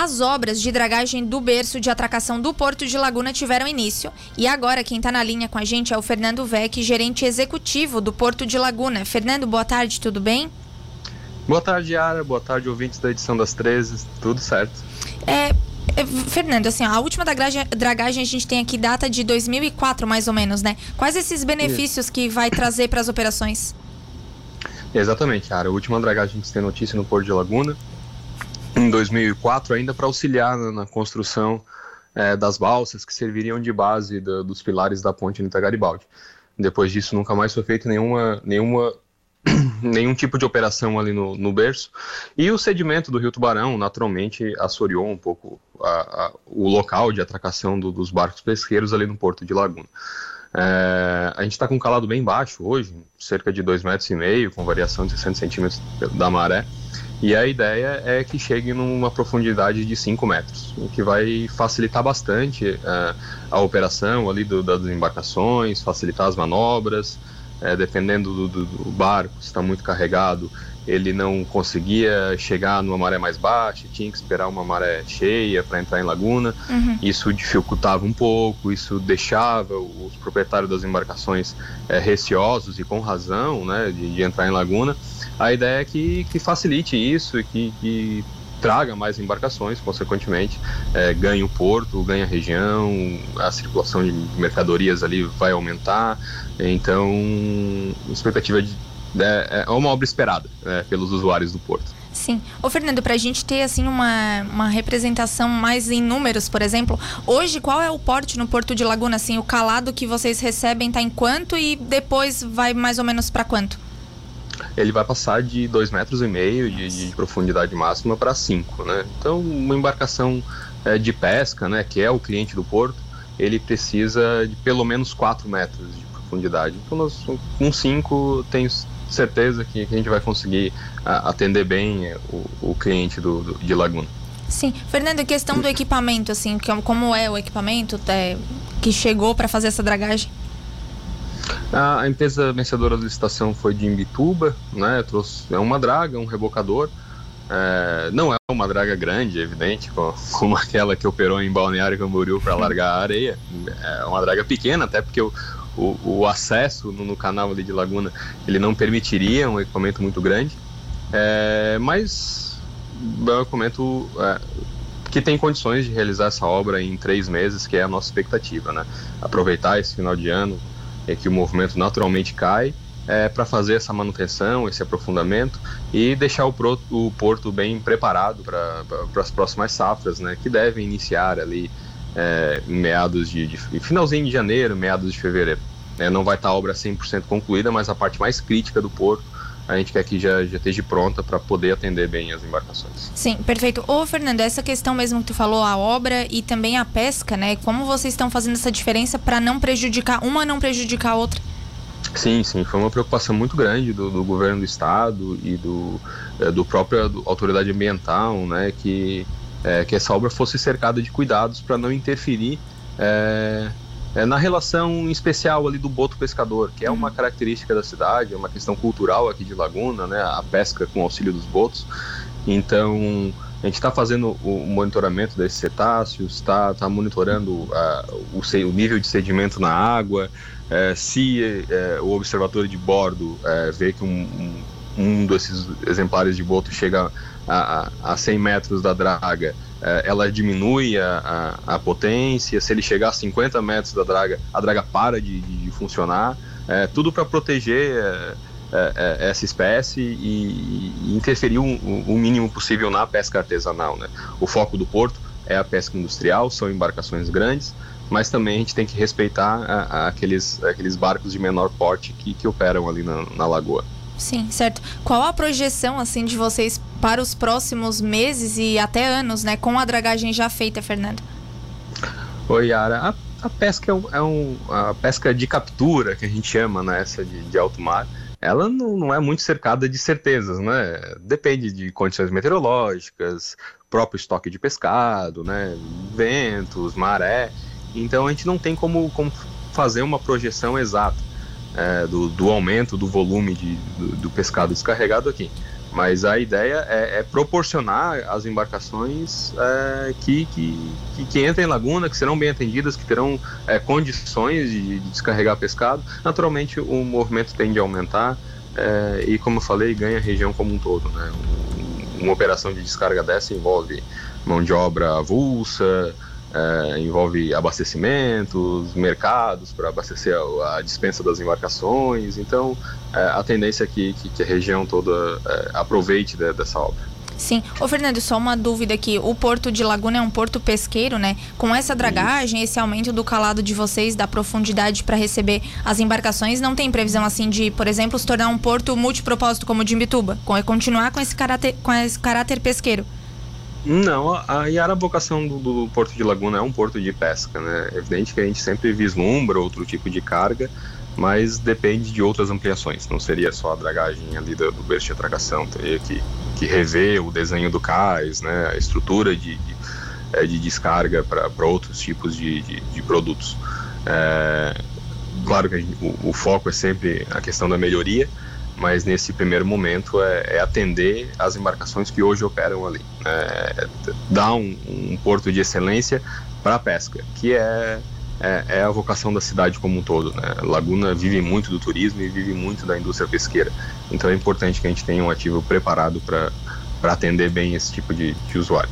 As obras de dragagem do berço de atracação do Porto de Laguna tiveram início e agora quem está na linha com a gente é o Fernando Vec, gerente executivo do Porto de Laguna. Fernando, boa tarde, tudo bem? Boa tarde, Yara. Boa tarde, ouvintes da edição das 13. Tudo certo. É, é, Fernando, assim, a última dragagem, a gente tem aqui data de 2004, mais ou menos, né? Quais esses benefícios Isso. que vai trazer para as operações? Exatamente, Yara. A última dragagem que você tem notícia no Porto de Laguna em 2004, ainda para auxiliar na, na construção é, das balsas que serviriam de base dos pilares da ponte Nita Garibaldi. Depois disso, nunca mais foi feita nenhuma, nenhuma, nenhum tipo de operação ali no, no, berço. E o sedimento do Rio Tubarão, naturalmente, assoreou um pouco a, a, o local de atracação do, dos barcos pesqueiros ali no Porto de Laguna. É, a gente está com um calado bem baixo hoje, cerca de 2,5 metros, e meio, com variação de 60 centímetros da maré. E a ideia é que chegue numa profundidade de 5 metros, o que vai facilitar bastante uh, a operação ali do, das embarcações, facilitar as manobras, uh, dependendo do, do, do barco, se está muito carregado, ele não conseguia chegar numa maré mais baixa, tinha que esperar uma maré cheia para entrar em laguna. Uhum. Isso dificultava um pouco, isso deixava os proprietários das embarcações é, receosos e com razão né, de, de entrar em laguna. A ideia é que, que facilite isso e que, que traga mais embarcações, consequentemente, é, ganhe o porto, ganhe a região, a circulação de mercadorias ali vai aumentar. Então, expectativa de, é, é uma obra esperada né, pelos usuários do porto. Sim. Ô, Fernando, para a gente ter assim uma, uma representação mais em números, por exemplo, hoje qual é o porte no Porto de Laguna? Assim, o calado que vocês recebem está em quanto e depois vai mais ou menos para quanto? Ele vai passar de 2,5 metros e meio de, de profundidade máxima para 5, né? Então, uma embarcação é, de pesca, né, que é o cliente do porto, ele precisa de pelo menos 4 metros de profundidade. Então, nós, com 5, tenho certeza que, que, a gente vai conseguir a, atender bem é, o, o cliente do, do, de Laguna. Sim. Fernando, questão do equipamento, assim, como é o equipamento é, que chegou para fazer essa dragagem? A, a empresa vencedora da licitação foi de Imbituba, né? Trouxe é uma draga, um rebocador. É, não é uma draga grande, é evidente, como, aquela que operou em Balneário Camboriú para largar a areia. É uma draga pequena, até porque o, o, o acesso no, no, canal ali de Laguna ele não permitiria um equipamento muito grande. É, mas é um equipamento é, que tem condições de realizar essa obra em três meses, que é a nossa expectativa, né? Aproveitar esse final de ano, é que o movimento naturalmente cai, é, para fazer essa manutenção, esse aprofundamento e deixar o, pro, o porto bem preparado para as próximas safras, né, que devem iniciar ali é, meados de, de, finalzinho de janeiro, meados de fevereiro. É, não vai estar tá a obra 100% concluída, mas a parte mais crítica do porto a gente quer que já, já esteja pronta para poder atender bem as embarcações. Sim, perfeito. Ô, Fernando, essa questão mesmo que tu falou, a obra e também a pesca, né? Como vocês estão fazendo essa diferença para não prejudicar, uma não prejudicar a outra? Sim, sim, foi uma preocupação muito grande do, do governo do estado e do, é, do própria do, autoridade ambiental, né, que, é, que essa obra fosse cercada de cuidados para não interferir é, é, na relação especial ali do boto pescador, que é uma uhum. característica da cidade, é uma questão cultural aqui de Laguna, né, a pesca com auxílio dos botos. Então, a gente está fazendo o monitoramento desses cetáceos, está tá monitorando uh, o, o, nível de sedimento na água. Uh, se uh, o observatório de bordo é, vê que um, um, um, desses exemplares de boto chega a, a, a 100 metros da draga, é, ela diminui a, a, a, potência, se ele chegar a 50 metros da draga, a draga para de, de funcionar, é, tudo para proteger é, é, é, essa espécie e, e interferir o, o, mínimo possível na pesca artesanal. Né? O foco do porto é a pesca industrial, são embarcações grandes, mas também a gente tem que respeitar aqueles, aqueles barcos de menor porte que, que operam ali na, na lagoa. Sim, certo. Qual a projeção assim de vocês para os próximos meses e até anos, né, com a dragagem já feita, Fernando? Oi, Yara. A, a pesca é, um, é um, a pesca de captura que a gente chama, né, essa de, de alto mar. Ela não, não é muito cercada de certezas, né? Depende de condições meteorológicas, próprio estoque de pescado, né? Ventos, maré. Então a gente não tem como, como fazer uma projeção exata é, do, do, aumento do volume de, do, do, pescado descarregado aqui. Mas a ideia é, é proporcionar as embarcações é, que, que, que, que, entrem em laguna, que serão bem atendidas, que terão é, condições de, de, descarregar pescado. Naturalmente, o movimento tende a aumentar é, e, como eu falei, ganha a região como um todo. Né? Um, uma operação de descarga dessa envolve mão de obra avulsa, é, envolve abastecimentos, mercados para abastecer a, a, dispensa das embarcações. Então, é, a tendência é que, que, que, a região toda é, aproveite de, dessa obra. Sim. Ô, Fernando, só uma dúvida aqui. O porto de Laguna é um porto pesqueiro, né? Com essa dragagem, esse aumento do calado de vocês, da profundidade para receber as embarcações, não tem previsão assim de, por exemplo, se tornar um porto multipropósito como o de Imbituba? Continuar com esse caráter, com esse caráter pesqueiro? Não, a, a vocação do, do, Porto de Laguna é um porto de pesca, né? É evidente que a gente sempre vislumbra outro tipo de carga, mas depende de outras ampliações. Não seria só a dragagem ali do, do berço de atracação, teria que, que rever o desenho do cais, né? A estrutura de, de, é, de descarga para outros tipos de, de, de produtos. É, claro que gente, o, o foco é sempre a questão da melhoria, mas nesse primeiro momento é, é, atender as embarcações que hoje operam ali, né? é, dar um, um, porto de excelência para a pesca, que é, é, é, a vocação da cidade como um todo. Né? Laguna vive muito do turismo e vive muito da indústria pesqueira, então é importante que a gente tenha um ativo preparado para atender bem esse tipo de, de usuário.